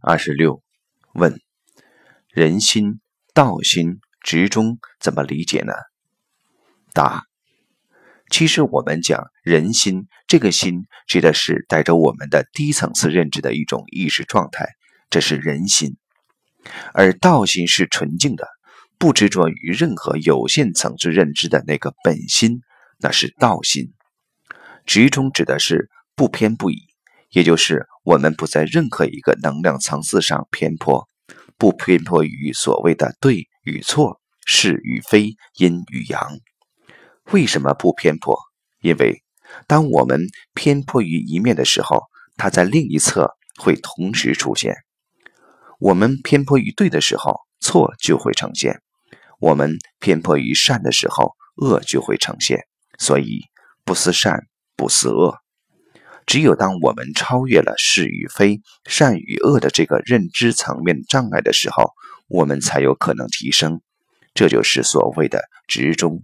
二十六，问：人心、道心、执中怎么理解呢？答：其实我们讲人心，这个心指的是带着我们的低层次认知的一种意识状态，这是人心；而道心是纯净的，不执着于任何有限层次认知的那个本心，那是道心。执中指的是不偏不倚。也就是我们不在任何一个能量层次上偏颇，不偏颇于所谓的对与错、是与非、阴与阳。为什么不偏颇？因为当我们偏颇于一面的时候，它在另一侧会同时出现。我们偏颇于对的时候，错就会呈现；我们偏颇于善的时候，恶就会呈现。所以，不思善，不思恶。只有当我们超越了是与非、善与恶的这个认知层面障碍的时候，我们才有可能提升。这就是所谓的执中